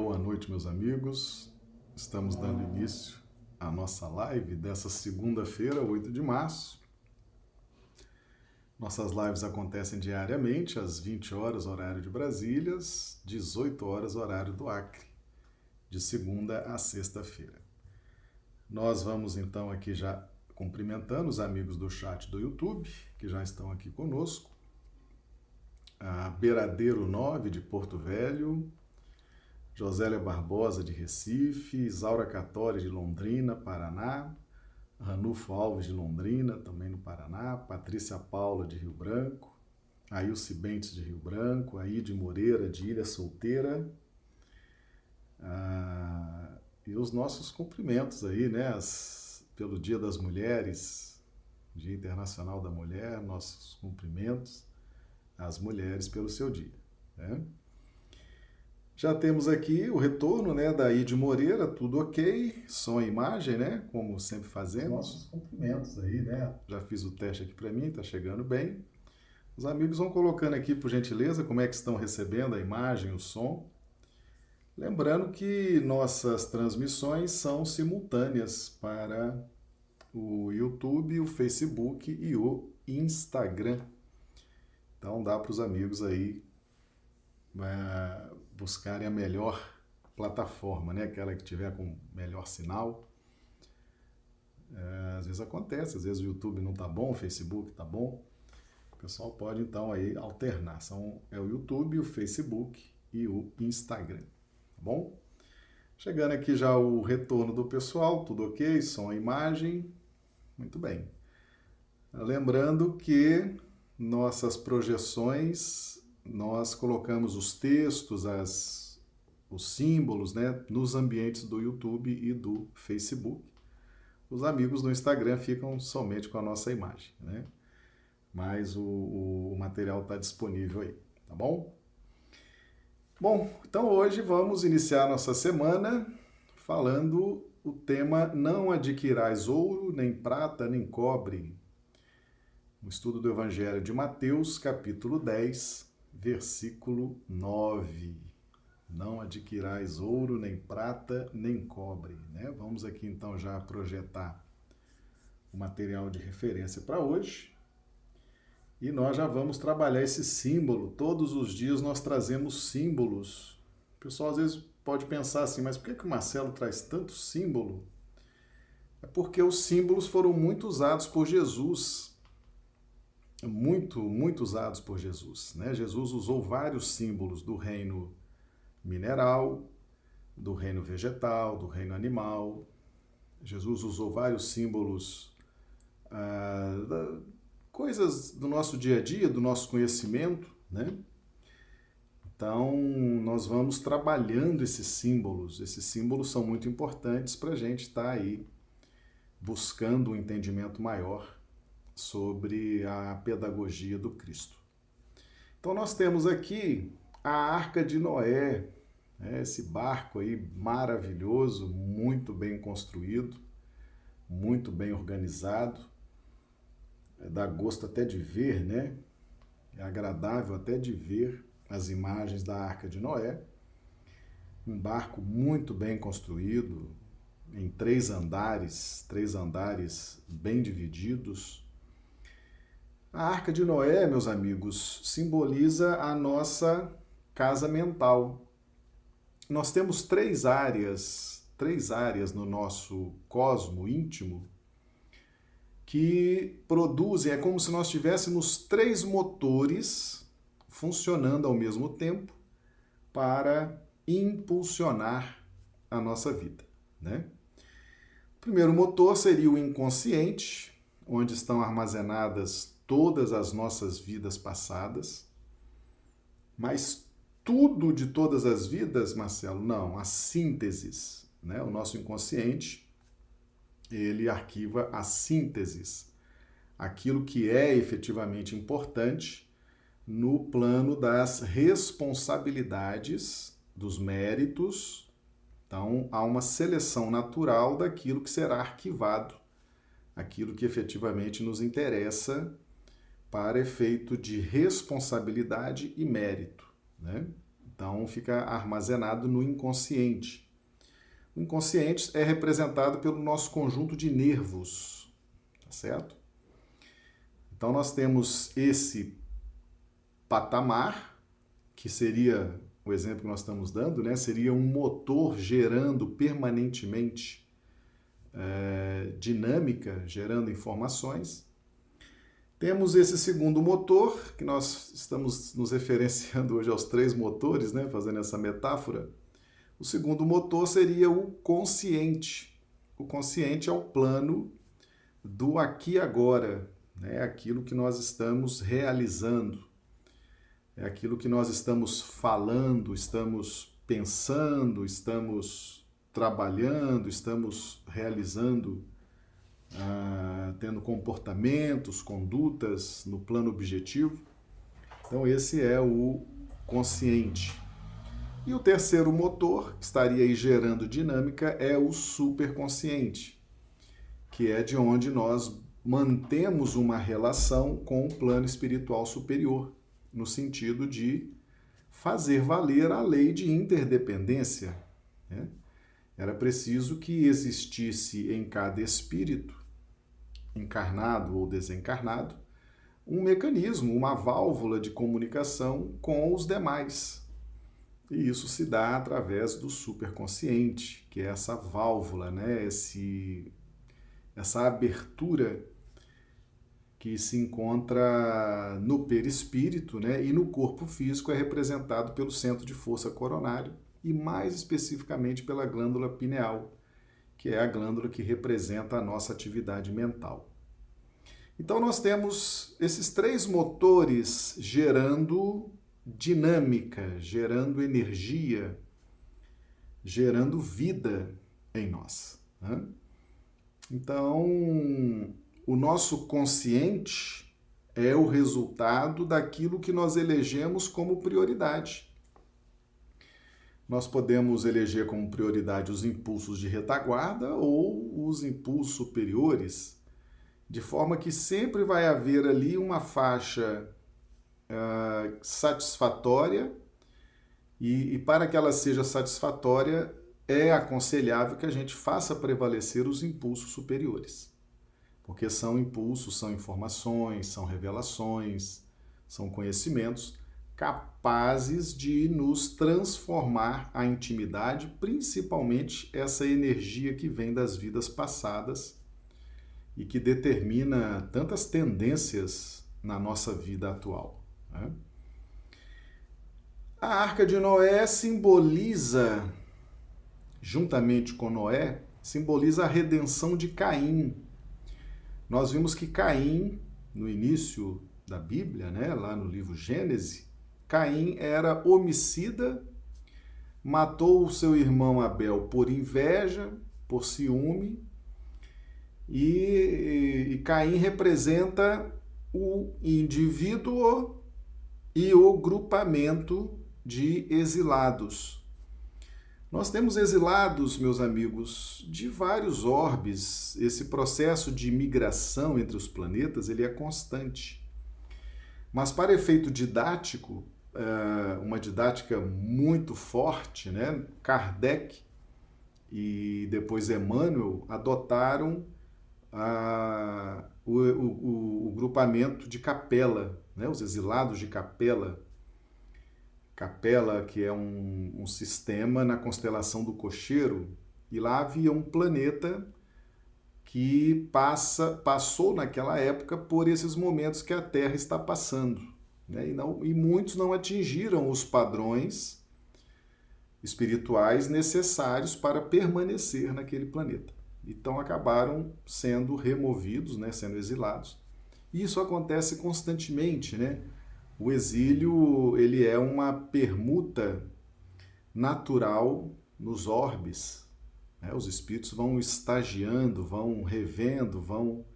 Boa noite, meus amigos. Estamos dando início à nossa live dessa segunda-feira, 8 de março. Nossas lives acontecem diariamente às 20 horas, horário de Brasília, 18 horas, horário do Acre, de segunda a sexta-feira. Nós vamos então aqui já cumprimentando os amigos do chat do YouTube, que já estão aqui conosco. A Beiradeiro 9 de Porto Velho, Josélia Barbosa de Recife, Isaura Catori de Londrina, Paraná, Ranulfo Alves de Londrina, também no Paraná, Patrícia Paula de Rio Branco, Ailce Bentes de Rio Branco, Aide Moreira de Ilha Solteira, ah, e os nossos cumprimentos aí, né, as, pelo Dia das Mulheres, Dia Internacional da Mulher, nossos cumprimentos às mulheres pelo seu dia, né? Já temos aqui o retorno né, da Ide Moreira, tudo ok, som e imagem, né? Como sempre fazemos. Nossos cumprimentos aí, né? Já fiz o teste aqui para mim, tá chegando bem. Os amigos vão colocando aqui, por gentileza, como é que estão recebendo a imagem, o som. Lembrando que nossas transmissões são simultâneas para o YouTube, o Facebook e o Instagram. Então dá para os amigos aí é, buscarem a melhor plataforma, né? aquela que tiver com melhor sinal. É, às vezes acontece, às vezes o YouTube não está bom, o Facebook está bom. O pessoal pode então aí alternar. São, é o YouTube, o Facebook e o Instagram. Tá bom? Chegando aqui já o retorno do pessoal, tudo ok? Som imagem. Muito bem. Lembrando que nossas projeções nós colocamos os textos, as, os símbolos né, nos ambientes do YouTube e do Facebook. Os amigos do Instagram ficam somente com a nossa imagem, né? Mas o, o, o material está disponível aí, tá bom? Bom, então hoje vamos iniciar nossa semana falando o tema Não adquirais ouro, nem prata, nem cobre. O estudo do Evangelho de Mateus, capítulo 10, versículo 9. Não adquirais ouro, nem prata, nem cobre. Né? Vamos aqui então já projetar o material de referência para hoje. E nós já vamos trabalhar esse símbolo. Todos os dias nós trazemos símbolos. O pessoal às vezes pode pensar assim, mas por que, que o Marcelo traz tanto símbolo? É porque os símbolos foram muito usados por Jesus muito, muito usados por Jesus. Né? Jesus usou vários símbolos do reino mineral, do reino vegetal, do reino animal. Jesus usou vários símbolos, ah, da, coisas do nosso dia a dia, do nosso conhecimento, né? Então, nós vamos trabalhando esses símbolos. Esses símbolos são muito importantes para a gente estar tá aí buscando um entendimento maior sobre a pedagogia do Cristo. Então nós temos aqui a Arca de Noé, né, esse barco aí maravilhoso, muito bem construído, muito bem organizado, é, dá gosto até de ver, né? É agradável até de ver as imagens da Arca de Noé. Um barco muito bem construído, em três andares, três andares bem divididos, a arca de Noé, meus amigos, simboliza a nossa casa mental. Nós temos três áreas, três áreas no nosso cosmo íntimo que produzem, é como se nós tivéssemos três motores funcionando ao mesmo tempo para impulsionar a nossa vida, né? O primeiro motor seria o inconsciente, onde estão armazenadas todas as nossas vidas passadas, mas tudo de todas as vidas, Marcelo, não, as sínteses, né? O nosso inconsciente, ele arquiva as sínteses, aquilo que é efetivamente importante no plano das responsabilidades, dos méritos. Então, há uma seleção natural daquilo que será arquivado, aquilo que efetivamente nos interessa para efeito de responsabilidade e mérito. Né? Então fica armazenado no inconsciente. O inconsciente é representado pelo nosso conjunto de nervos, tá certo? Então nós temos esse patamar, que seria o exemplo que nós estamos dando, né? Seria um motor gerando permanentemente é, dinâmica, gerando informações. Temos esse segundo motor, que nós estamos nos referenciando hoje aos três motores, né? Fazendo essa metáfora o segundo motor seria o consciente. O consciente é o plano do aqui e agora, né? aquilo que nós estamos realizando, é aquilo que nós estamos falando, estamos pensando, estamos trabalhando, estamos realizando, ah, tendo comportamentos, condutas no plano objetivo. Então, esse é o consciente. E o terceiro motor, que estaria aí gerando dinâmica, é o superconsciente, que é de onde nós mantemos uma relação com o plano espiritual superior, no sentido de fazer valer a lei de interdependência. Né? Era preciso que existisse em cada espírito, encarnado ou desencarnado, um mecanismo, uma válvula de comunicação com os demais, e isso se dá através do superconsciente, que é essa válvula, né? Esse, essa abertura que se encontra no perispírito né? e no corpo físico é representado pelo centro de força coronário e mais especificamente pela glândula pineal, que é a glândula que representa a nossa atividade mental. Então nós temos esses três motores gerando dinâmica, gerando energia, gerando vida em nós. Né? Então, o nosso consciente é o resultado daquilo que nós elegemos como prioridade. Nós podemos eleger como prioridade os impulsos de retaguarda ou os impulsos superiores, de forma que sempre vai haver ali uma faixa uh, satisfatória e, e para que ela seja satisfatória é aconselhável que a gente faça prevalecer os impulsos superiores. Porque são impulsos, são informações, são revelações, são conhecimentos capazes de nos transformar a intimidade, principalmente essa energia que vem das vidas passadas e que determina tantas tendências na nossa vida atual. Né? A arca de Noé simboliza, juntamente com Noé, simboliza a redenção de Caim. Nós vimos que Caim, no início da Bíblia, né, lá no livro Gênesis, Caim era homicida, matou o seu irmão Abel por inveja, por ciúme, e, e Caim representa o indivíduo e o grupamento de exilados. Nós temos exilados, meus amigos, de vários orbes. Esse processo de migração entre os planetas ele é constante. Mas para efeito didático, é, uma didática muito forte, né? Kardec e depois Emmanuel adotaram a, o, o, o grupamento de capela, né? os exilados de Capela. Capela, que é um, um sistema na constelação do Cocheiro, e lá havia um planeta que passa, passou naquela época por esses momentos que a Terra está passando. Né? E, não, e muitos não atingiram os padrões espirituais necessários para permanecer naquele planeta. Então acabaram sendo removidos, né, sendo exilados. E isso acontece constantemente, né? O exílio, ele é uma permuta natural nos orbes. Né? Os espíritos vão estagiando, vão revendo, vão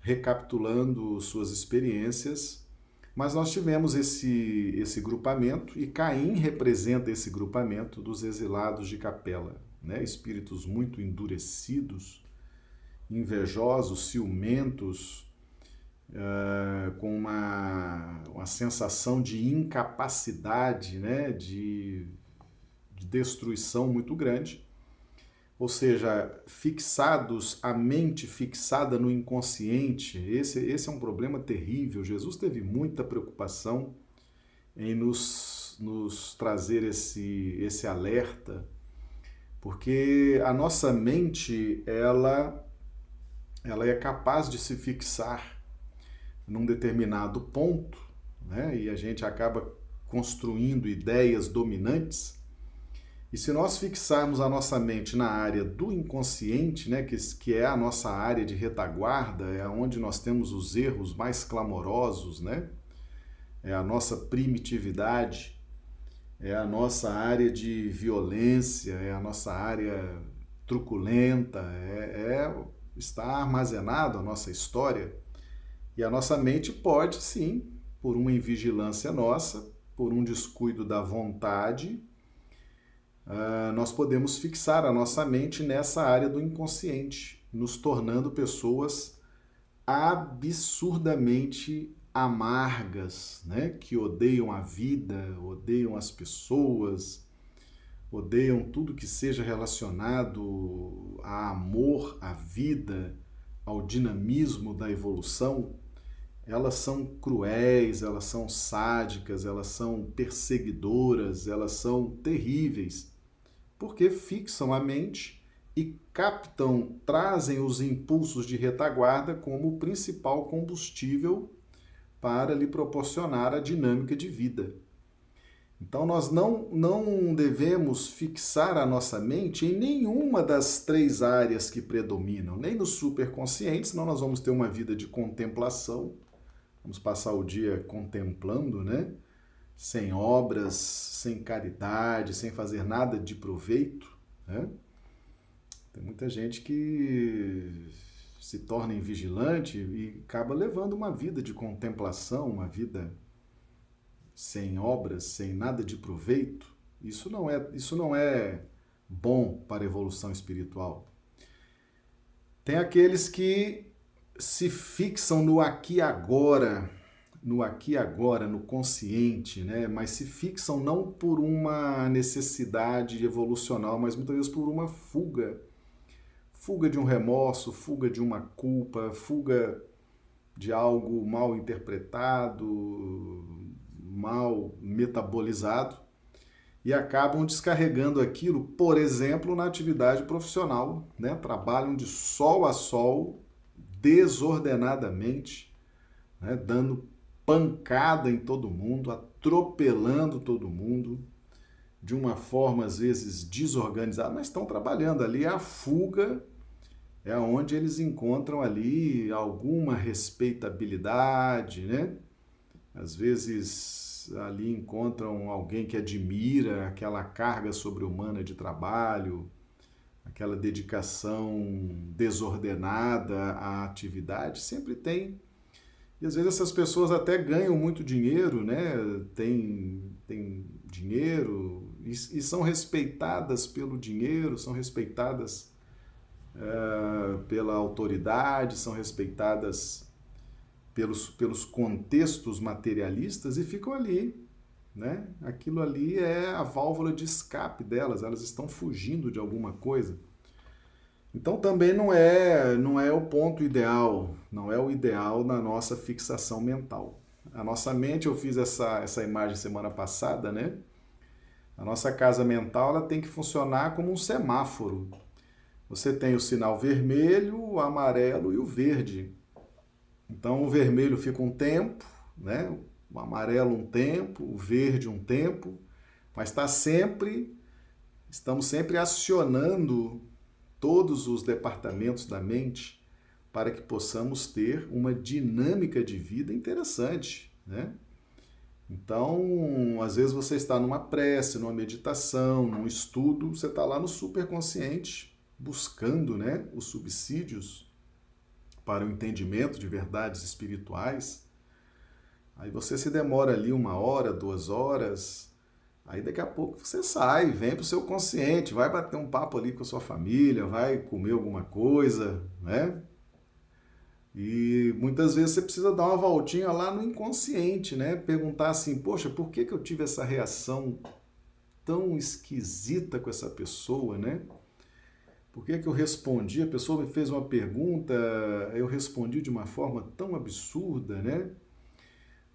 recapitulando suas experiências. Mas nós tivemos esse, esse grupamento e Caim representa esse grupamento dos exilados de Capela, né? espíritos muito endurecidos, invejosos, ciumentos, uh, com uma, uma sensação de incapacidade, né, de, de destruição muito grande. Ou seja, fixados, a mente fixada no inconsciente, esse, esse é um problema terrível. Jesus teve muita preocupação em nos, nos trazer esse, esse alerta, porque a nossa mente, ela, ela é capaz de se fixar num determinado ponto, né? e a gente acaba construindo ideias dominantes. E se nós fixarmos a nossa mente na área do inconsciente, né, que, que é a nossa área de retaguarda, é onde nós temos os erros mais clamorosos, né? é a nossa primitividade, é a nossa área de violência, é a nossa área truculenta, é, é está armazenado a nossa história. E a nossa mente pode, sim, por uma invigilância nossa, por um descuido da vontade, uh, nós podemos fixar a nossa mente nessa área do inconsciente, nos tornando pessoas absurdamente amargas, né? que odeiam a vida, odeiam as pessoas, odeiam tudo que seja relacionado a amor, à vida, ao dinamismo da evolução elas são cruéis, elas são sádicas, elas são perseguidoras, elas são terríveis, porque fixam a mente e captam, trazem os impulsos de retaguarda como o principal combustível para lhe proporcionar a dinâmica de vida. Então, nós não, não devemos fixar a nossa mente em nenhuma das três áreas que predominam, nem no superconsciente, senão nós vamos ter uma vida de contemplação Vamos passar o dia contemplando, né? Sem obras, sem caridade, sem fazer nada de proveito, né? Tem muita gente que se torna invigilante e acaba levando uma vida de contemplação, uma vida sem obras, sem nada de proveito. Isso não é, isso não é bom para a evolução espiritual. Tem aqueles que se fixam no aqui e agora, no aqui e agora, no consciente, né? Mas se fixam não por uma necessidade evolucional, mas muitas vezes por uma fuga. Fuga de um remorso, fuga de uma culpa, fuga de algo mal interpretado, mal metabolizado e acabam descarregando aquilo, por exemplo, na atividade profissional, né? Trabalham de sol a sol desordenadamente, né, dando pancada em todo mundo, atropelando todo mundo, de uma forma às vezes desorganizada, mas estão trabalhando ali. A fuga é onde eles encontram ali alguma respeitabilidade, né? Às vezes ali encontram alguém que admira aquela carga sobre-humana de trabalho, aquela dedicação desordenada à atividade, sempre tem. E às vezes essas pessoas até ganham muito dinheiro, né? Tem, tem dinheiro e, e são respeitadas pelo dinheiro, são respeitadas uh, pela autoridade, são respeitadas pelos, pelos contextos materialistas e ficam ali né? Aquilo ali é a válvula de escape delas, elas estão fugindo de alguma coisa. Então também não é, não é o ponto ideal, não é o ideal na nossa fixação mental. A nossa mente, eu fiz essa, essa imagem semana passada, né? A nossa casa mental ela tem que funcionar como um semáforo. Você tem o sinal vermelho, o amarelo e o verde. Então o vermelho fica um tempo, né? o amarelo um tempo, o verde um tempo, mas está sempre, estamos sempre acionando todos os departamentos da mente para que possamos ter uma dinâmica de vida interessante, né? Então, às vezes você está numa prece, numa meditação, num estudo, você está lá no superconsciente buscando, né, os subsídios para o entendimento de verdades espirituais Aí você se demora ali uma hora, duas horas, aí daqui a pouco você sai, vem para o seu consciente, vai bater um papo ali com a sua família, vai comer alguma coisa, né? E muitas vezes você precisa dar uma voltinha lá no inconsciente, né? Perguntar assim, poxa, por que, que eu tive essa reação tão esquisita com essa pessoa, né? Por que, que eu respondi? A pessoa me fez uma pergunta, eu respondi de uma forma tão absurda, né?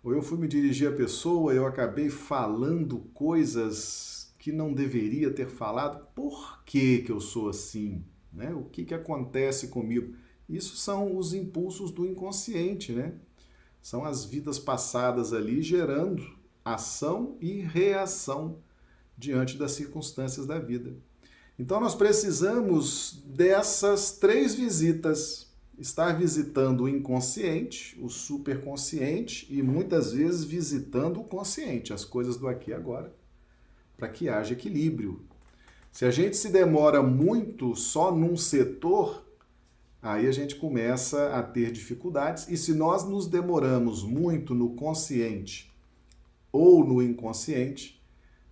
Ou eu fui me dirigir à pessoa, eu acabei falando coisas que não deveria ter falado. Por que, que eu sou assim? Né? O que, que acontece comigo? Isso são os impulsos do inconsciente, né? São as vidas passadas ali gerando ação e reação diante das circunstâncias da vida. Então nós precisamos dessas três visitas. Estar visitando o inconsciente, o superconsciente e muitas vezes visitando o consciente, as coisas do aqui e agora, para que haja equilíbrio. Se a gente se demora muito só num setor, aí a gente começa a ter dificuldades. E se nós nos demoramos muito no consciente ou no inconsciente,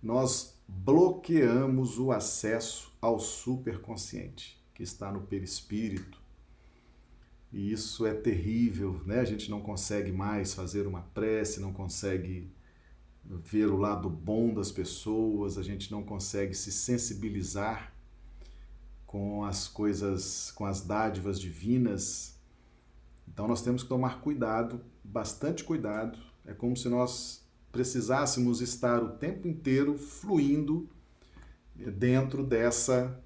nós bloqueamos o acesso ao superconsciente, que está no perispírito. E isso é terrível, né? A gente não consegue mais fazer uma prece, não consegue ver o lado bom das pessoas, a gente não consegue se sensibilizar com as coisas, com as dádivas divinas. Então nós temos que tomar cuidado, bastante cuidado. É como se nós precisássemos estar o tempo inteiro fluindo dentro dessa,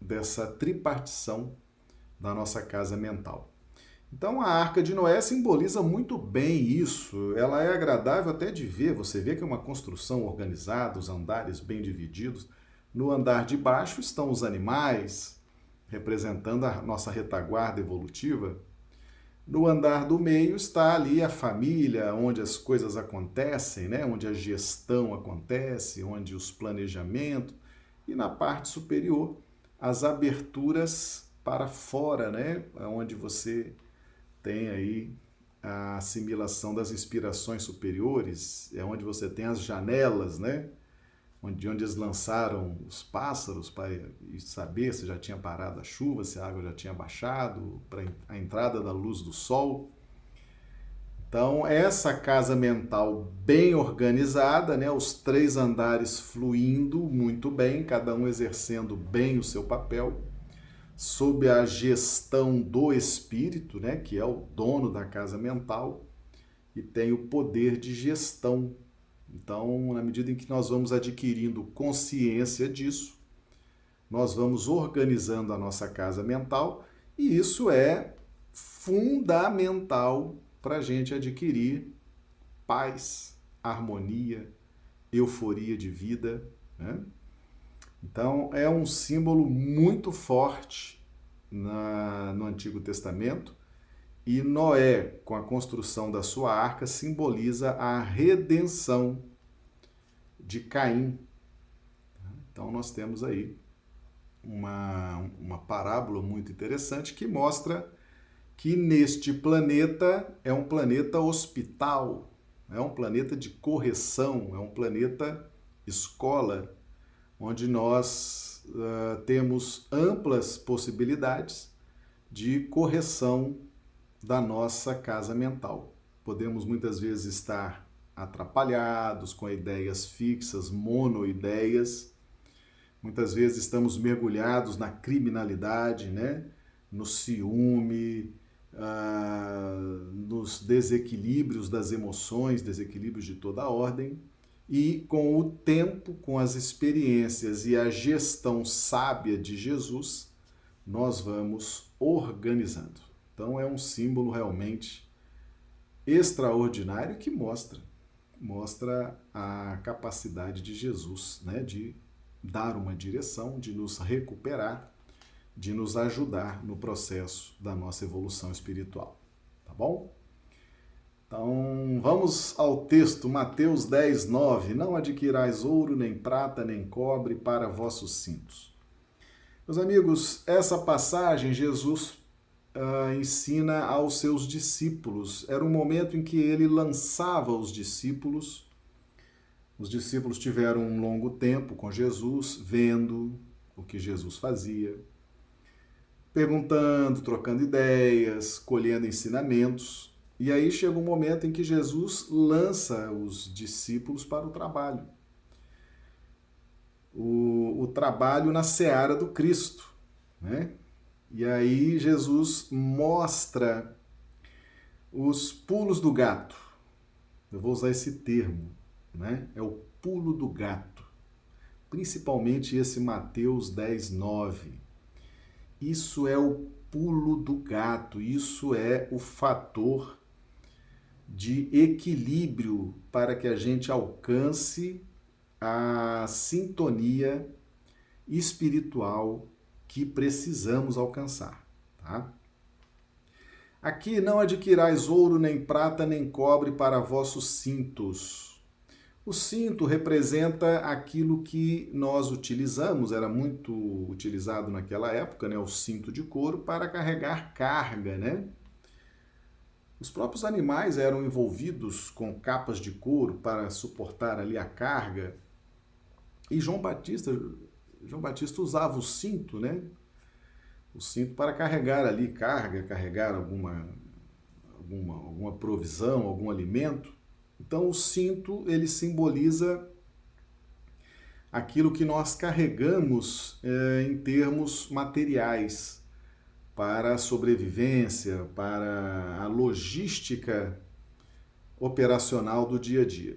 dessa tripartição da nossa casa mental. Então a arca de Noé simboliza muito bem isso. Ela é agradável até de ver. Você vê que é uma construção organizada, os andares bem divididos. No andar de baixo estão os animais, representando a nossa retaguarda evolutiva. No andar do meio está ali a família, onde as coisas acontecem, né? onde a gestão acontece, onde os planejamentos. E na parte superior, as aberturas para fora, né? onde você tem aí a assimilação das inspirações superiores, é onde você tem as janelas, né? de onde eles lançaram os pássaros para saber se já tinha parado a chuva, se a água já tinha baixado, para a entrada da luz do sol. Então, essa casa mental bem organizada, né, os três andares fluindo muito bem, cada um exercendo bem o seu papel, sob a gestão do espírito, né, que é o dono da casa mental, e tem o poder de gestão. Então, na medida em que nós vamos adquirindo consciência disso, nós vamos organizando a nossa casa mental e isso é fundamental para a gente adquirir paz, harmonia, euforia de vida. Né? Então, é um símbolo muito forte na, no Antigo Testamento e Noé, com a construção da sua arca, simboliza a redenção de Caim. Então, nós temos aí uma, uma parábola muito interessante que mostra que neste planeta é um planeta hospital, é um planeta de correção, é um planeta escola, onde nós uh, temos amplas possibilidades de correção da nossa casa mental. Podemos muitas vezes estar atrapalhados com ideias fixas, monoideias. Muitas vezes estamos mergulhados na criminalidade, né? no ciúme, desequilíbrios das emoções, desequilíbrios de toda a ordem. E com o tempo, com as experiências e a gestão sábia de Jesus, nós vamos organizando. Então é um símbolo realmente extraordinário que mostra mostra a capacidade de Jesus, né, de dar uma direção, de nos recuperar, de nos ajudar no processo da nossa evolução espiritual. Tá bom? Então, vamos ao texto, Mateus 10, 9. Não adquirais ouro, nem prata, nem cobre para vossos cintos. Meus amigos, essa passagem Jesus uh, ensina aos seus discípulos. Era um momento em que ele lançava os discípulos. Os discípulos tiveram um longo tempo com Jesus, vendo o que Jesus fazia, perguntando, trocando ideias, colhendo ensinamentos. E aí chega um momento em que Jesus lança os discípulos para o trabalho. O, o trabalho na seara do Cristo. Né? E aí Jesus mostra os pulos do gato. Eu vou usar esse termo, né? É o pulo do gato. Principalmente esse Mateus 10, 9. Isso é o pulo do gato, isso é o fator de equilíbrio para que a gente alcance a sintonia espiritual que precisamos alcançar, tá? Aqui não adquirais ouro, nem prata, nem cobre para vossos cintos. O cinto representa aquilo que nós utilizamos, era muito utilizado naquela época, né, o cinto de couro para carregar carga, né? Os próprios animais eram envolvidos com capas de couro para suportar ali a carga. E João Batista, João Batista usava o cinto, né? o cinto para carregar ali carga, carregar alguma, alguma, alguma provisão, algum alimento. Então o cinto ele simboliza aquilo que nós carregamos é, em termos materiais para a sobrevivência, para a logística operacional do dia a dia.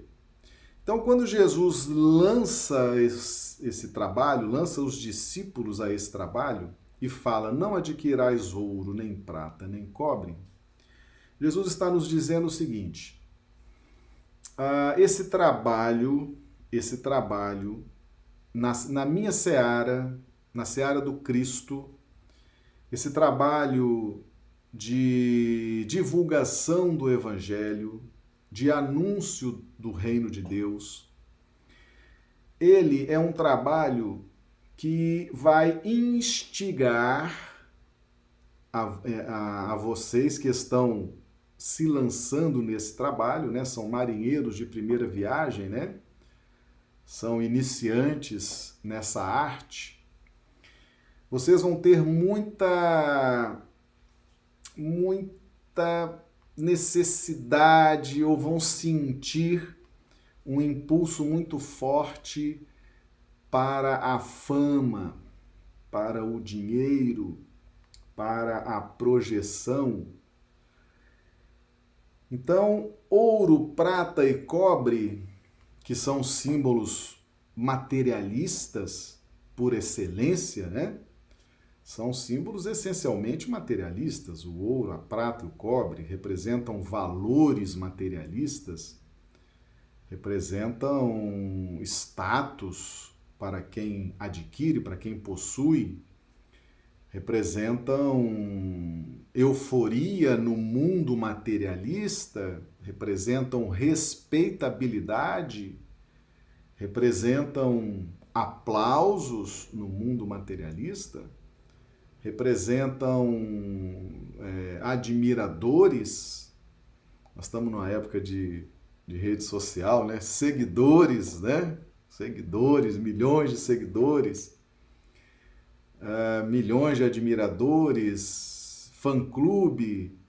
Então, quando Jesus lança esse, esse trabalho, lança os discípulos a esse trabalho, e fala: Não adquirais ouro, nem prata, nem cobre, Jesus está nos dizendo o seguinte: ah, esse trabalho, esse trabalho na, na minha seara, na seara do Cristo, esse trabalho de divulgação do Evangelho, de anúncio do reino de Deus, ele é um trabalho que vai instigar a, é, a, a, vocês que estão se lançando nesse trabalho, né? São marinheiros de primeira viagem, né? São iniciantes nessa arte. Vocês vão ter muita muita necessidade ou vão sentir um impulso muito forte para a fama, para o dinheiro, para a projeção. Então, ouro, prata e cobre, que são símbolos materialistas por excelência, né? São símbolos essencialmente materialistas. O ouro, a prata e o cobre representam valores materialistas, representam status, para quem adquire, para quem possui, representam euforia no mundo materialista, representam respeitabilidade, representam aplausos no mundo materialista, representam é, admiradores. Nós estamos numa época de, de rede social, né? Seguidores, né? seguidores, milhões de seguidores, uh, milhões de admiradores, fã-clube.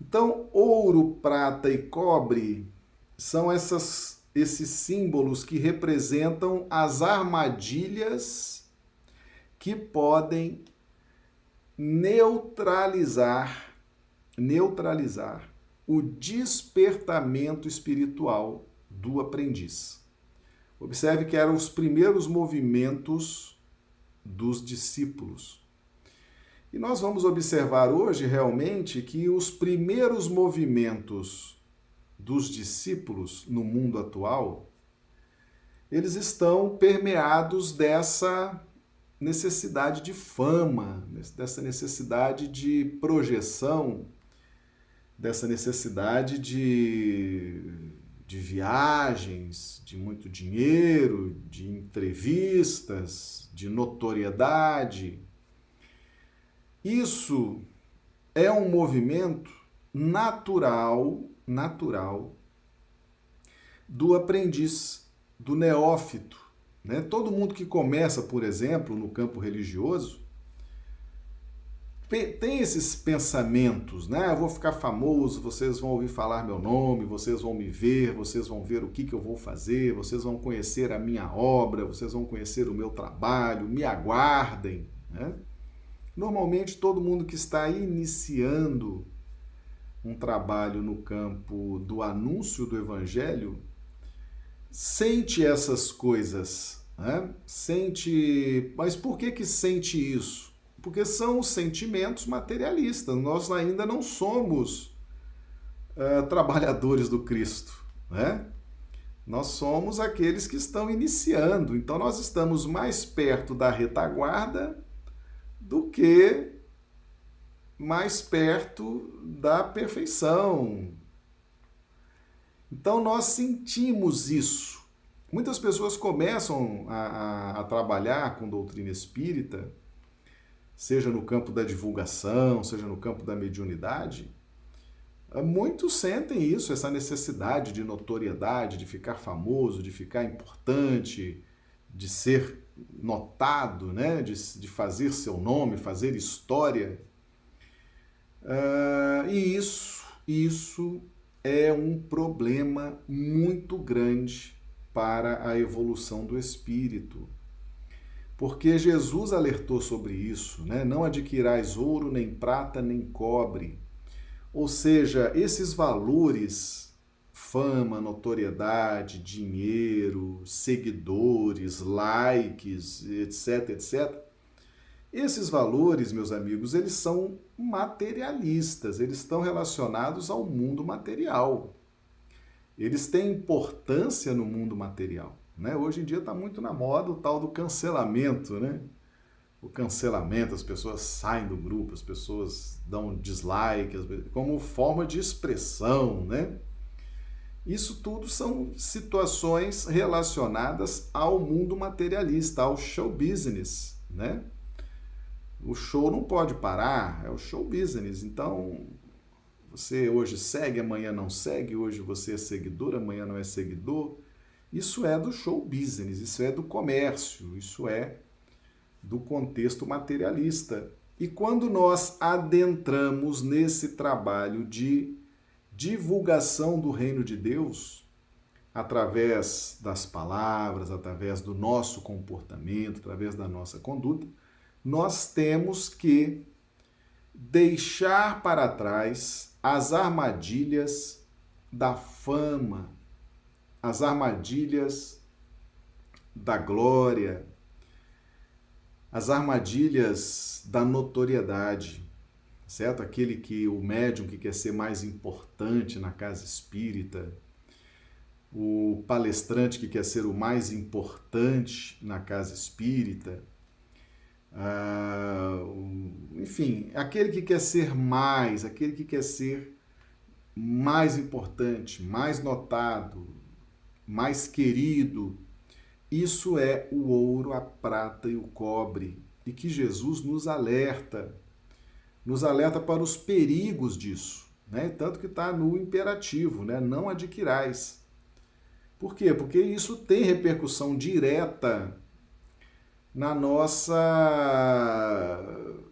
Então, ouro, prata e cobre são essas, esses símbolos que representam as armadilhas que podem neutralizar, neutralizar o despertamento espiritual do aprendiz. Observe que eram os primeiros movimentos dos discípulos. E nós vamos observar hoje realmente que os primeiros movimentos dos discípulos no mundo atual, eles estão permeados dessa necessidade de fama, dessa necessidade de projeção, dessa necessidade de de viagens, de muito dinheiro, de entrevistas, de notoriedade. Isso é um movimento natural, natural do aprendiz, do neófito. Né? Todo mundo que começa, por exemplo, no campo religioso, tem esses pensamentos, né? Eu vou ficar famoso, vocês vão ouvir falar meu nome, vocês vão me ver, vocês vão ver o que, que eu vou fazer, vocês vão conhecer a minha obra, vocês vão conhecer o meu trabalho, me aguardem, né? Normalmente todo mundo que está iniciando um trabalho no campo do anúncio do evangelho sente essas coisas, né? Sente, mas por que que sente isso? porque são os sentimentos materialistas. Nós ainda não somos uh, trabalhadores do Cristo, né? Nós somos aqueles que estão iniciando. Então nós estamos mais perto da retaguarda do que mais perto da perfeição. Então nós sentimos isso. Muitas pessoas começam a, a, a trabalhar com doutrina espírita seja no campo da divulgação, seja no campo da mediunidade, eh, muitos sentem isso, essa necessidade de notoriedade, de ficar famoso, de ficar importante, de ser notado, né? de, de fazer seu nome, fazer história. Uh, e isso, isso é um problema muito grande para a evolução do espírito porque Jesus alertou sobre isso, né? Não adquirais ouro, nem prata, nem cobre. Ou seja, esses valores, fama, notoriedade, dinheiro, seguidores, likes, etc, etc. Esses valores, meus amigos, eles são materialistas, eles estão relacionados ao mundo material. Eles têm importância no mundo material. Né? Hoje em dia está muito na moda o tal do cancelamento, né? O cancelamento, as pessoas saem do grupo, as pessoas dão dislike, como forma de expressão, né? Isso tudo são situações relacionadas ao mundo materialista, ao show business, né? O show não pode parar, é o show business. Então, você hoje segue, amanhã não segue, hoje você é seguidor, amanhã não é seguidor. Isso é do show business, isso é do comércio, isso é do contexto materialista. E quando nós adentramos nesse trabalho de divulgação do reino de Deus, através das palavras, através do nosso comportamento, através da nossa conduta, nós temos que deixar para trás as armadilhas da fama, as armadilhas da glória, as armadilhas da notoriedade, certo? Aquele que o médium que quer ser mais importante na casa espírita, o palestrante que quer ser o mais importante na casa espírita, ah, enfim, aquele que quer ser mais, aquele que quer ser mais importante, mais notado, mais querido. Isso é o ouro, a prata e o cobre. E que Jesus nos alerta, nos alerta para os perigos disso. Né? Tanto que está no imperativo, né? não adquirais. Por quê? Porque isso tem repercussão direta na nossa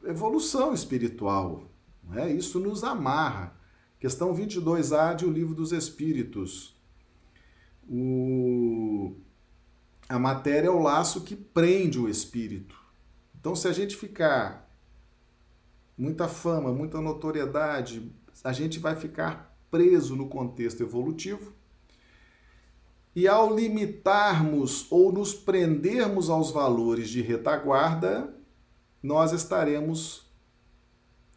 evolução espiritual. Né? Isso nos amarra. Questão 22A de O Livro dos Espíritos o, a matéria é o laço que prende o espírito. Então, se a gente ficar muita fama, muita notoriedade, a gente vai ficar preso no contexto evolutivo. E ao limitarmos ou nos prendermos aos valores de retaguarda, nós estaremos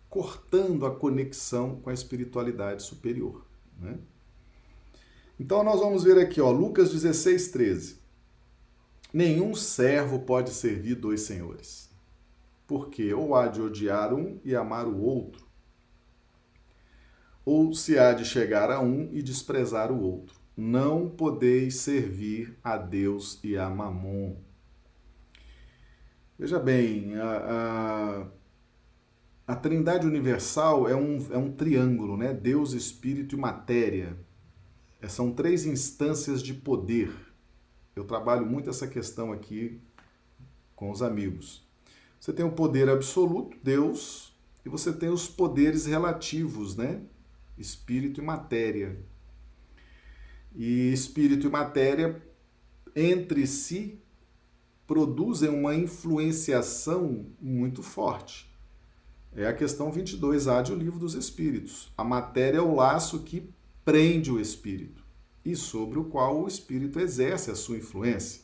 cortando a conexão com a espiritualidade superior. Né? Então nós vamos ver aqui, ó, Lucas 16, 13. Nenhum servo pode servir dois senhores, porque ou há de odiar um e amar o outro, ou se há de chegar a um e desprezar o outro. Não podeis servir a Deus e a Mamon. Veja bem, a, a, a Trindade Universal é um, é um triângulo, né? Deus, Espírito e Matéria. É, são três instâncias de poder. Eu trabalho muito essa questão aqui com os amigos. Você tem o poder absoluto, Deus, e você tem os poderes relativos, né? Espírito e matéria. E espírito e matéria entre si produzem uma influenciação muito forte. É a questão 22A de O Livro dos Espíritos. A matéria é o laço que prende o espírito e sobre o qual o espírito exerce a sua influência.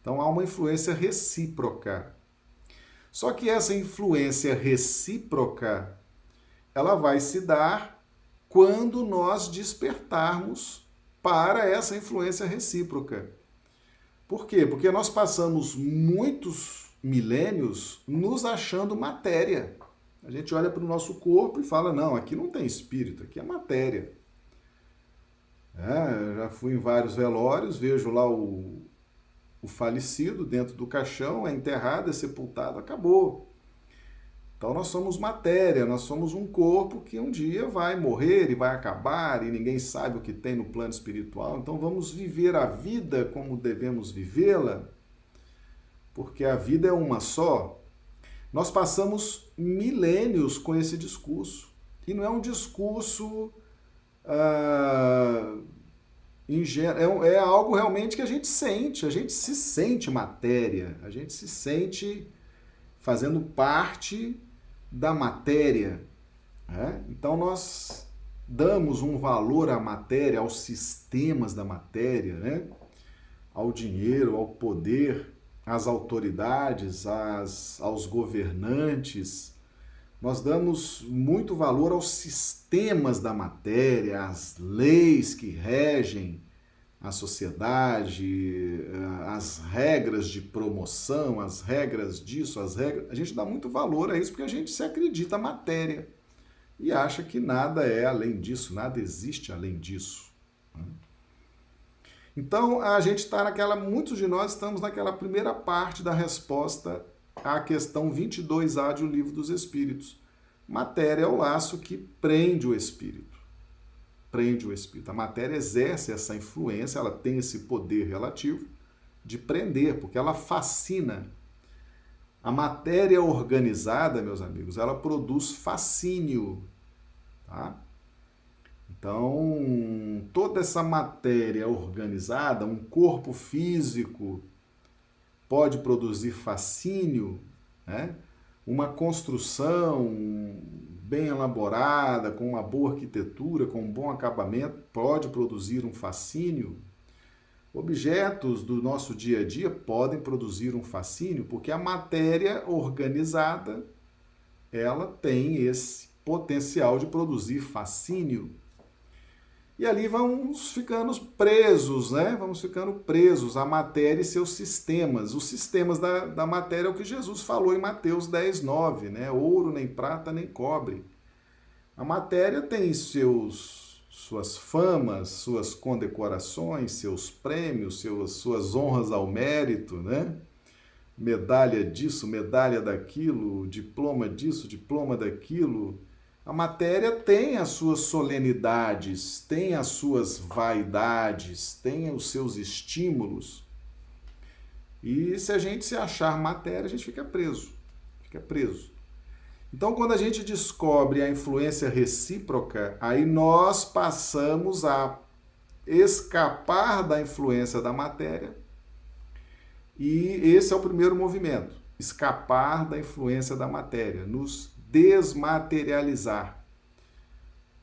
Então há uma influência recíproca. Só que essa influência recíproca, ela vai se dar quando nós despertarmos para essa influência recíproca. Por quê? Porque nós passamos muitos milênios nos achando matéria. A gente olha para o nosso corpo e fala: não, aqui não tem espírito, aqui é matéria. É, já fui em vários velórios, vejo lá o, o falecido dentro do caixão, é enterrado, é sepultado, acabou. Então nós somos matéria, nós somos um corpo que um dia vai morrer e vai acabar e ninguém sabe o que tem no plano espiritual. Então vamos viver a vida como devemos vivê-la, porque a vida é uma só. Nós passamos milênios com esse discurso e não é um discurso ah, é, é algo realmente que a gente sente, a gente se sente matéria, a gente se sente fazendo parte da matéria. Né? Então nós damos um valor à matéria, aos sistemas da matéria, né? ao dinheiro, ao poder, às autoridades, às, aos governantes, nós damos muito valor aos sistemas da matéria, às leis que regem a sociedade, eh, as regras de promoção, as regras disso, as regras. A gente dá muito valor a isso porque a gente se acredita matéria e acha que nada é além disso, nada existe além disso. Né? Então a gente está naquela, muitos de nós estamos naquela primeira parte da resposta à questão 22A de O Livro dos Espíritos. Matéria é o laço que prende o espírito. Prende o espírito. A matéria exerce essa influência, ela tem esse poder relativo de prender, porque ela fascina. A matéria organizada, meus amigos, ela produz fascínio. Tá? Então, toda essa matéria organizada, um corpo físico, pode produzir fascínio, né? uma construção bem elaborada, com uma boa arquitetura, com um bom acabamento, pode produzir um fascínio. Objetos do nosso dia a dia podem produzir um fascínio, porque a matéria organizada ela tem esse potencial de produzir fascínio. E ali vamos ficando presos, né? Vamos ficando presos à matéria e seus sistemas. Os sistemas da, da matéria é o que Jesus falou em Mateus 10, 9, né? Ouro, nem prata, nem cobre. A matéria tem seus, suas famas, suas condecorações, seus prêmios, seus, suas honras ao mérito, né? Medalha disso, medalha daquilo, diploma disso, diploma daquilo a matéria tem as suas solenidades, tem as suas vaidades, tem os seus estímulos. E se a gente se achar matéria, a gente fica preso. Fica preso. Então, quando a gente descobre a influência recíproca, aí nós passamos a escapar da influência da matéria. E esse é o primeiro movimento: escapar da influência da matéria, nos desmaterializar,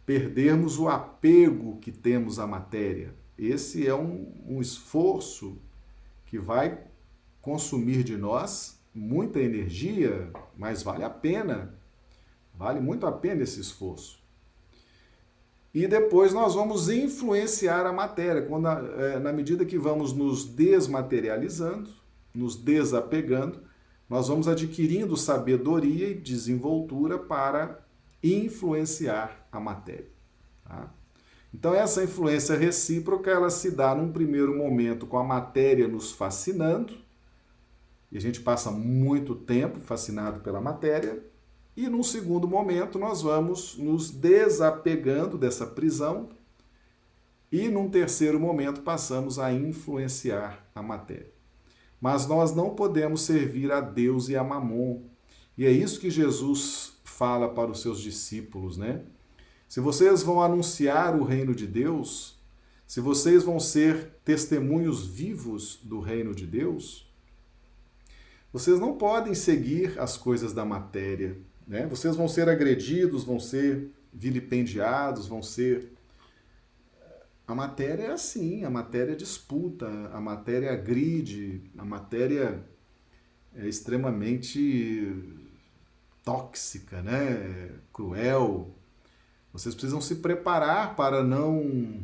perdermos o apego que temos à matéria. Esse é um, um esforço que vai consumir de nós muita energia, mas vale a pena. Vale muito a pena esse esforço. E depois nós vamos influenciar a matéria, quando, é, na medida que vamos nos desmaterializando, nos desapegando, nós vamos adquirindo sabedoria e desenvoltura para influenciar a matéria. Tá? Então, essa influência recíproca ela se dá num primeiro momento com a matéria nos fascinando, e a gente passa muito tempo fascinado pela matéria, e num segundo momento nós vamos nos desapegando dessa prisão, e num terceiro momento passamos a influenciar a matéria. Mas nós não podemos servir a Deus e a Mamon. E é isso que Jesus fala para os seus discípulos, né? Se vocês vão anunciar o reino de Deus, se vocês vão ser testemunhos vivos do reino de Deus, vocês não podem seguir as coisas da matéria, né? Vocês vão ser agredidos, vão ser vilipendiados, vão ser a matéria é assim, a matéria disputa, a matéria agride, a matéria é extremamente tóxica, né? cruel. Vocês precisam se preparar para não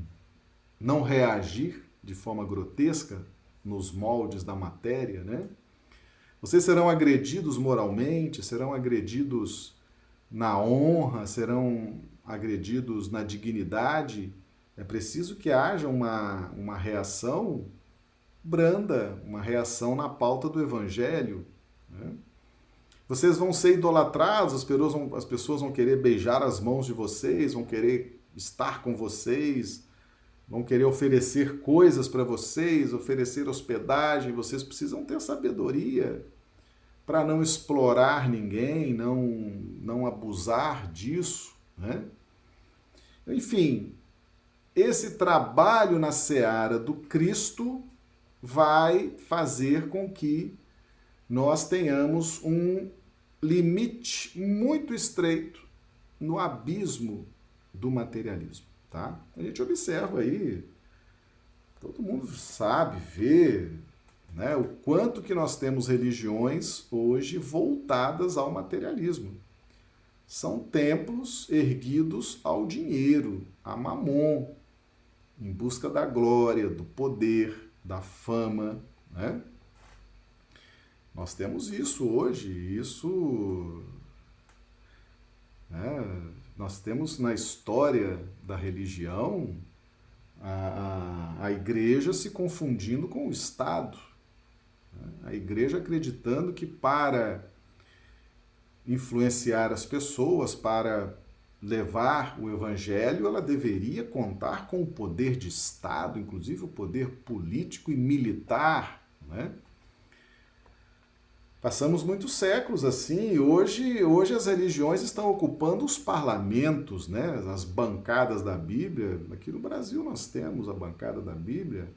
não reagir de forma grotesca nos moldes da matéria, né? Vocês serão agredidos moralmente, serão agredidos na honra, serão agredidos na dignidade é preciso que haja uma, uma reação branda, uma reação na pauta do evangelho. Né? Vocês vão ser idolatrados, as pessoas, vão, as pessoas vão querer beijar as mãos de vocês, vão querer estar com vocês, vão querer oferecer coisas para vocês, oferecer hospedagem. Vocês precisam ter sabedoria para não explorar ninguém, não, não abusar disso. Né? Enfim, esse trabalho na seara do Cristo vai fazer com que nós tenhamos um limite muito estreito no abismo do materialismo, tá? A gente observa aí, todo mundo sabe, vê, né, o quanto que nós temos religiões hoje voltadas ao materialismo. São templos erguidos ao dinheiro, a mamon, em busca da glória, do poder, da fama, né? Nós temos isso hoje, isso né? nós temos na história da religião a, a, a igreja se confundindo com o Estado. Né? A igreja acreditando que para influenciar as pessoas, para levar o evangelho, ela deveria contar com o poder de Estado, inclusive o poder político e militar. Né? Passamos muitos séculos assim, e hoje, hoje as religiões estão ocupando os parlamentos, né? as bancadas da Bíblia. Aqui no Brasil nós temos a bancada da Bíblia,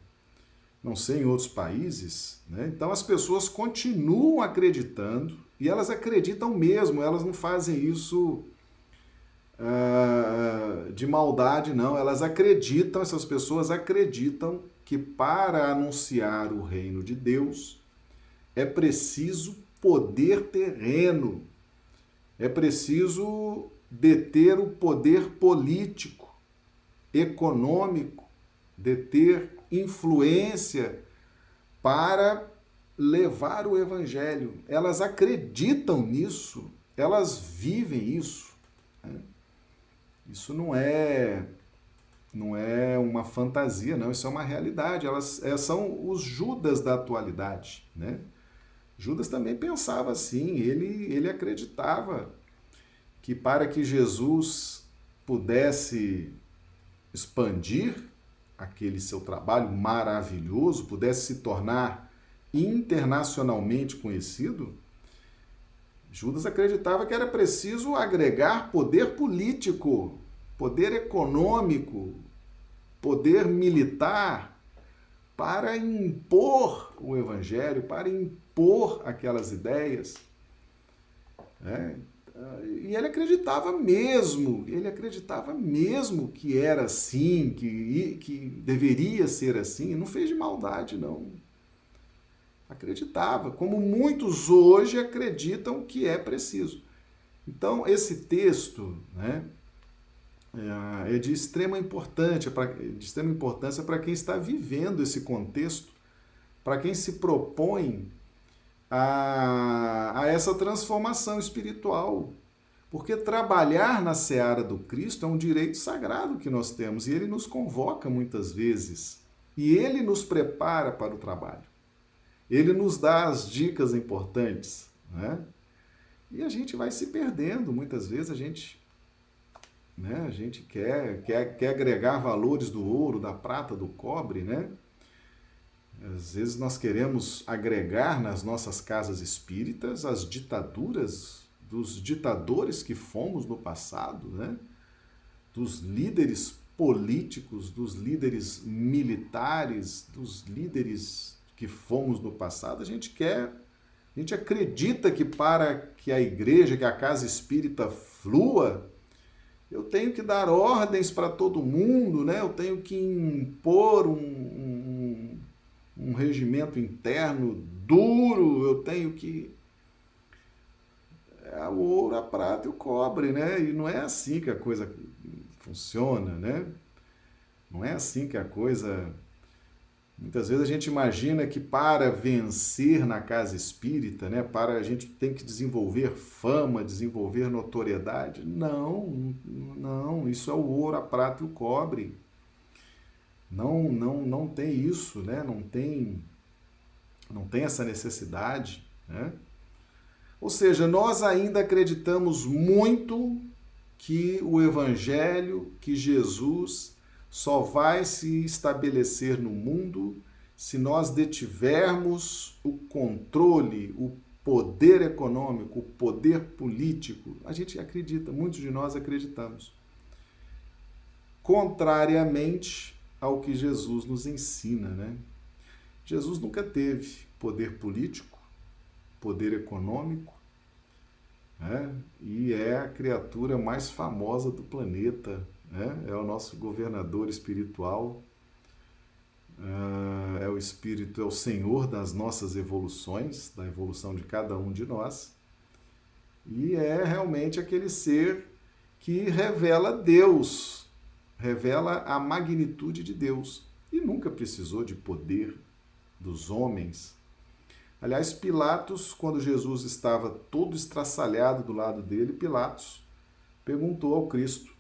não sei em outros países. Né? Então as pessoas continuam acreditando, e elas acreditam mesmo, elas não fazem isso uh, de maldade, não. Elas acreditam, essas pessoas acreditam que para anunciar o reino de Deus é preciso poder terreno, é preciso deter o poder político, econômico, deter influência para levar o evangelho. Elas acreditam nisso, elas vivem isso. Né? Isso não é não é uma fantasia, não, isso é uma realidade. Elas é, são os Judas da atualidade, né? Judas também pensava assim, ele, ele acreditava que para que Jesus pudesse expandir aquele seu trabalho maravilhoso, pudesse se tornar internacionalmente conhecido, Judas acreditava que era preciso agregar poder político, poder econômico, poder militar para impor o evangelho, para impor aquelas ideias. É, e ele acreditava mesmo, ele acreditava mesmo que era assim, que, que deveria ser assim, não fez de maldade, não acreditava, como muitos hoje acreditam que é preciso. Então, esse texto né, é de extrema importância de extrema importância para quem está vivendo esse contexto, para quem se propõe a, a essa transformação espiritual. Porque trabalhar na seara do Cristo é um direito sagrado que nós temos e ele nos convoca muitas vezes e ele nos prepara para o trabalho. Ele nos dá as dicas importantes, né? E a gente vai se perdendo, muitas vezes a gente né? A gente quer, quer, quer agregar valores do ouro, da prata, do cobre, né? Às vezes nós queremos agregar nas nossas casas espíritas as ditaduras dos ditadores que fomos no passado, né? dos líderes políticos, dos líderes militares, dos líderes que fomos no passado. A gente quer, a gente acredita que para que a igreja, que a casa espírita flua, eu tenho que dar ordens para todo mundo, né? eu tenho que impor um, um, um regimento interno duro, eu tenho que. É o ouro, a prata e o cobre, né? E não é assim que a coisa funciona, né? Não é assim que a coisa Muitas vezes a gente imagina que para vencer na casa espírita, né, para a gente tem que desenvolver fama, desenvolver notoriedade. Não, não, isso é o ouro, a prata e o cobre. Não, não, não tem isso, né? Não tem não tem essa necessidade, né? Ou seja, nós ainda acreditamos muito que o evangelho, que Jesus só vai se estabelecer no mundo se nós detivermos o controle, o poder econômico, o poder político. A gente acredita, muitos de nós acreditamos. Contrariamente ao que Jesus nos ensina, né? Jesus nunca teve poder político, poder econômico, né? e é a criatura mais famosa do planeta, né? é o nosso governador espiritual, ah, é o Espírito, é o Senhor das nossas evoluções, da evolução de cada um de nós, e é realmente aquele ser que revela Deus, revela a magnitude de Deus, e nunca precisou de poder dos homens. Aliás, Pilatos, quando Jesus estava todo estraçalhado do lado dele, Pilatos perguntou ao Cristo: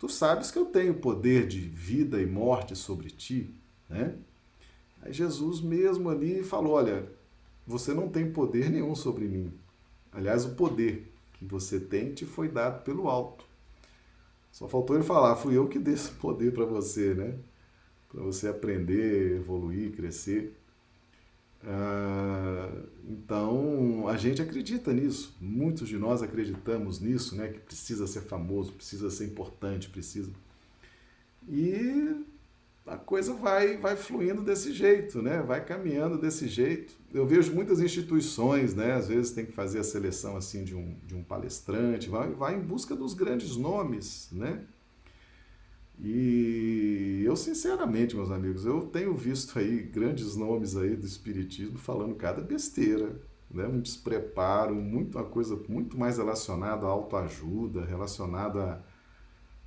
Tu sabes que eu tenho poder de vida e morte sobre ti, né? Aí Jesus mesmo ali falou: Olha, você não tem poder nenhum sobre mim. Aliás, o poder que você tem te foi dado pelo alto. Só faltou ele falar: Fui eu que dei esse poder para você, né? Para você aprender, evoluir, crescer. Ah, então, a gente acredita nisso. Muitos de nós acreditamos nisso, né? Que precisa ser famoso, precisa ser importante, precisa. E a coisa vai, vai fluindo desse jeito, né? Vai caminhando desse jeito. Eu vejo muitas instituições, né? Às vezes tem que fazer a seleção assim de um, de um palestrante, vai, vai em busca dos grandes nomes, né? E eu, sinceramente, meus amigos, eu tenho visto aí grandes nomes aí do Espiritismo falando cada besteira, né? um despreparo, muito, uma coisa muito mais relacionada à autoajuda, relacionada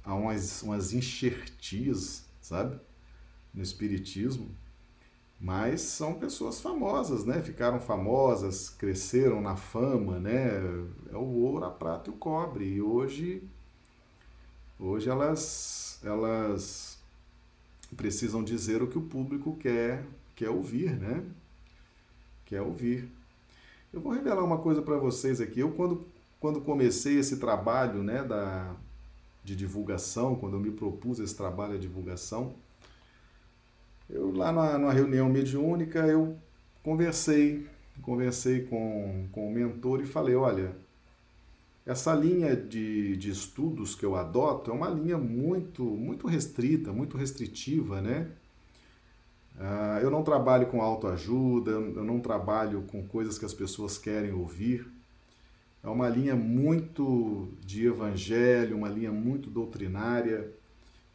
a, a umas, umas enxertis, sabe? No Espiritismo. Mas são pessoas famosas, né? Ficaram famosas, cresceram na fama, né? É o ouro, a prata e o cobre. E hoje, hoje elas elas precisam dizer o que o público quer, quer ouvir, né? Quer ouvir. Eu vou revelar uma coisa para vocês aqui. Eu, quando, quando comecei esse trabalho né, da, de divulgação, quando eu me propus esse trabalho de divulgação, eu lá na, numa reunião mediúnica, eu conversei, conversei com, com o mentor e falei, olha, essa linha de, de estudos que eu adoto é uma linha muito, muito restrita, muito restritiva, né? Uh, eu não trabalho com autoajuda, eu não trabalho com coisas que as pessoas querem ouvir. É uma linha muito de evangelho, uma linha muito doutrinária.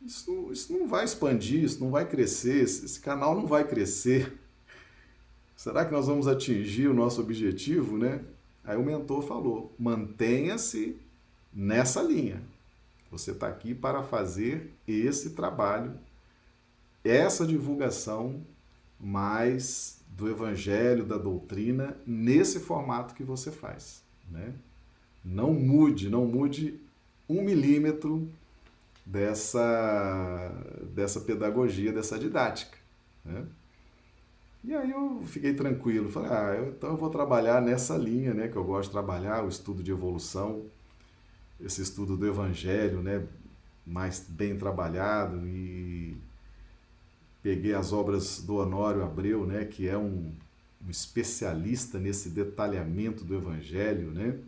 Isso, isso não vai expandir, isso não vai crescer, esse canal não vai crescer. Será que nós vamos atingir o nosso objetivo, né? Aí o mentor falou: mantenha-se nessa linha. Você está aqui para fazer esse trabalho, essa divulgação mais do evangelho, da doutrina, nesse formato que você faz. Né? Não mude, não mude um milímetro dessa, dessa pedagogia, dessa didática. Né? E aí eu fiquei tranquilo, falei, ah, eu, então eu vou trabalhar nessa linha, né, que eu gosto de trabalhar, o estudo de evolução, esse estudo do evangelho, né, mais bem trabalhado e peguei as obras do Honório Abreu, né, que é um, um especialista nesse detalhamento do Evangelho, né?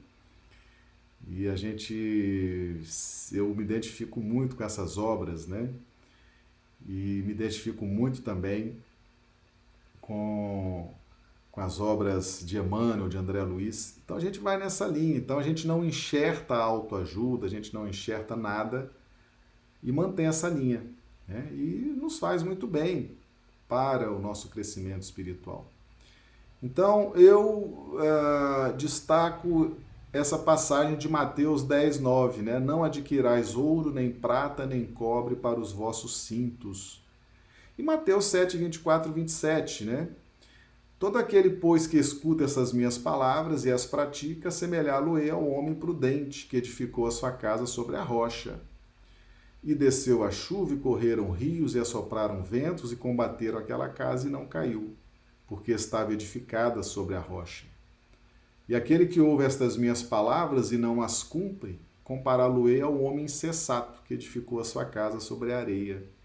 E a gente, eu me identifico muito com essas obras, né? E me identifico muito também com, com as obras de Emmanuel, de André Luiz. Então a gente vai nessa linha. Então a gente não enxerta autoajuda, a gente não enxerta nada e mantém essa linha. Né? E nos faz muito bem para o nosso crescimento espiritual. Então eu uh, destaco essa passagem de Mateus 10, 9, né? Não adquirais ouro, nem prata, nem cobre para os vossos cintos. E Mateus 7, 24, 27, né? Todo aquele, pois, que escuta essas minhas palavras e as pratica, semelhá-lo-ei ao homem prudente que edificou a sua casa sobre a rocha. E desceu a chuva, e correram rios, e assopraram ventos, e combateram aquela casa, e não caiu, porque estava edificada sobre a rocha. E aquele que ouve estas minhas palavras e não as cumpre, compará-lo-ei ao homem insensato que edificou a sua casa sobre a areia.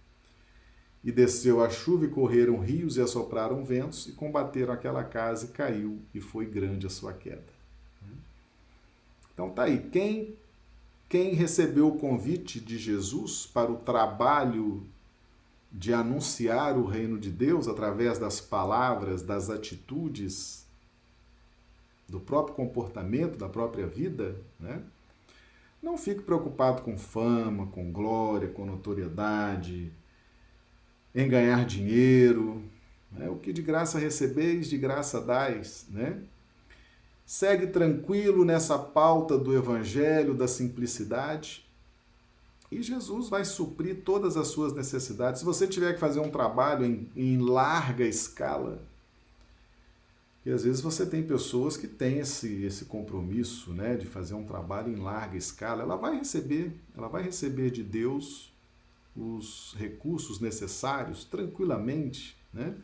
E desceu a chuva e correram rios e assopraram ventos e combateram aquela casa e caiu e foi grande a sua queda. Então tá aí, quem quem recebeu o convite de Jesus para o trabalho de anunciar o reino de Deus através das palavras, das atitudes, do próprio comportamento, da própria vida, né? Não fique preocupado com fama, com glória, com notoriedade, em ganhar dinheiro. Né? O que de graça recebeis, de graça dais. Né? Segue tranquilo nessa pauta do evangelho, da simplicidade. E Jesus vai suprir todas as suas necessidades. Se você tiver que fazer um trabalho em, em larga escala, e às vezes você tem pessoas que têm esse, esse compromisso né, de fazer um trabalho em larga escala. Ela vai receber, ela vai receber de Deus os recursos necessários tranquilamente. Né?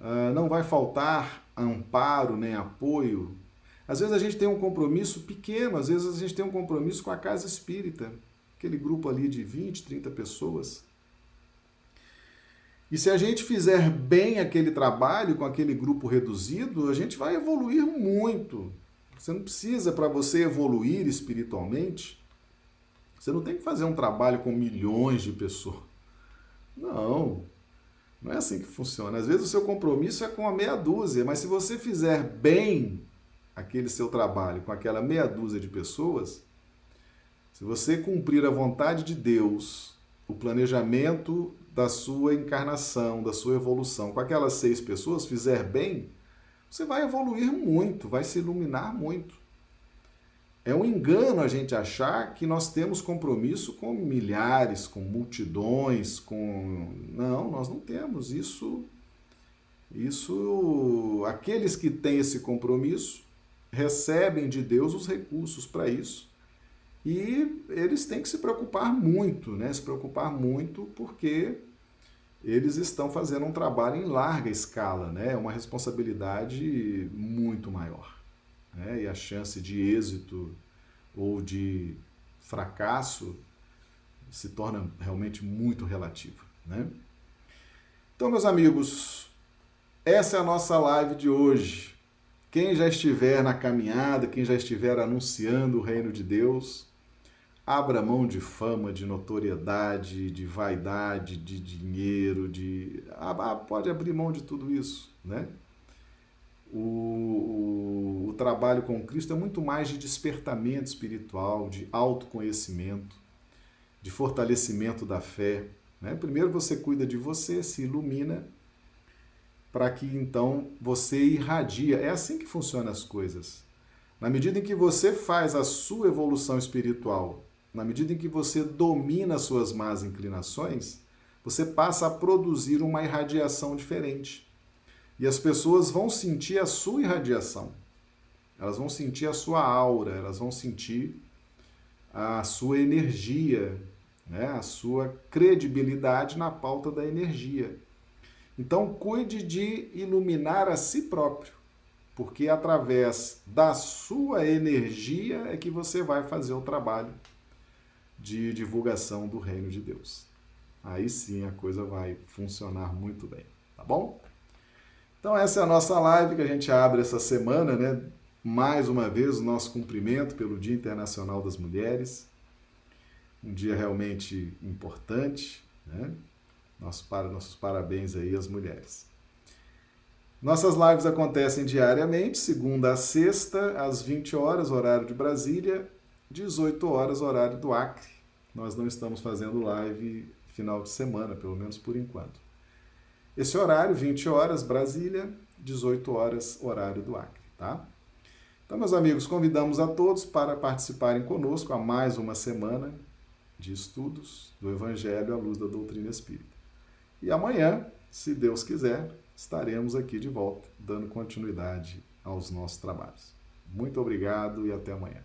Ah, não vai faltar amparo nem apoio. Às vezes a gente tem um compromisso pequeno, às vezes a gente tem um compromisso com a casa espírita, aquele grupo ali de 20, 30 pessoas. E se a gente fizer bem aquele trabalho com aquele grupo reduzido, a gente vai evoluir muito. Você não precisa, para você evoluir espiritualmente, você não tem que fazer um trabalho com milhões de pessoas. Não, não é assim que funciona. Às vezes o seu compromisso é com a meia dúzia, mas se você fizer bem aquele seu trabalho com aquela meia dúzia de pessoas, se você cumprir a vontade de Deus, o planejamento da sua encarnação, da sua evolução, com aquelas seis pessoas, fizer bem, você vai evoluir muito, vai se iluminar muito. É um engano a gente achar que nós temos compromisso com milhares, com multidões, com. Não, nós não temos. Isso. Isso. Aqueles que têm esse compromisso recebem de Deus os recursos para isso. E eles têm que se preocupar muito, né? Se preocupar muito porque eles estão fazendo um trabalho em larga escala, né? É uma responsabilidade muito maior. Né? E a chance de êxito ou de fracasso se torna realmente muito relativa. Né? Então, meus amigos, essa é a nossa live de hoje. Quem já estiver na caminhada, quem já estiver anunciando o reino de Deus, abra mão de fama, de notoriedade, de vaidade, de dinheiro, de pode abrir mão de tudo isso, né? O, o, o, trabalho com Cristo é muito mais de despertamento espiritual, de autoconhecimento, de fortalecimento da fé. Né? Primeiro você cuida de você, se ilumina, para que então você irradia. É assim que funcionam as coisas. Na medida em que você faz a sua evolução espiritual na medida em que você domina suas más inclinações, você passa a produzir uma irradiação diferente. E as pessoas vão sentir a sua irradiação. Elas vão sentir a sua aura, elas vão sentir a sua energia, né? a sua credibilidade na pauta da energia. Então, cuide de iluminar a si próprio, porque através da sua energia é que você vai fazer o trabalho de divulgação do reino de Deus. aí sim a coisa vai funcionar muito bem, tá bom? Então essa é a nossa live que a gente abre essa semana, né? Mais uma vez o nosso cumprimento pelo Dia Internacional das Mulheres. Um dia realmente importante, né? Nosso, para, nossos parabéns aí às mulheres. Nossas lives acontecem diariamente, segunda a sexta, às 20 horas, horário de Brasília, 18 horas, horário do Acre. Nós não estamos fazendo live final de semana, pelo menos por enquanto. Esse horário, 20 horas, Brasília, 18 horas, horário do Acre, tá? Então, meus amigos, convidamos a todos para participarem conosco a mais uma semana de estudos do Evangelho à luz da doutrina espírita. E amanhã, se Deus quiser, estaremos aqui de volta, dando continuidade aos nossos trabalhos. Muito obrigado e até amanhã.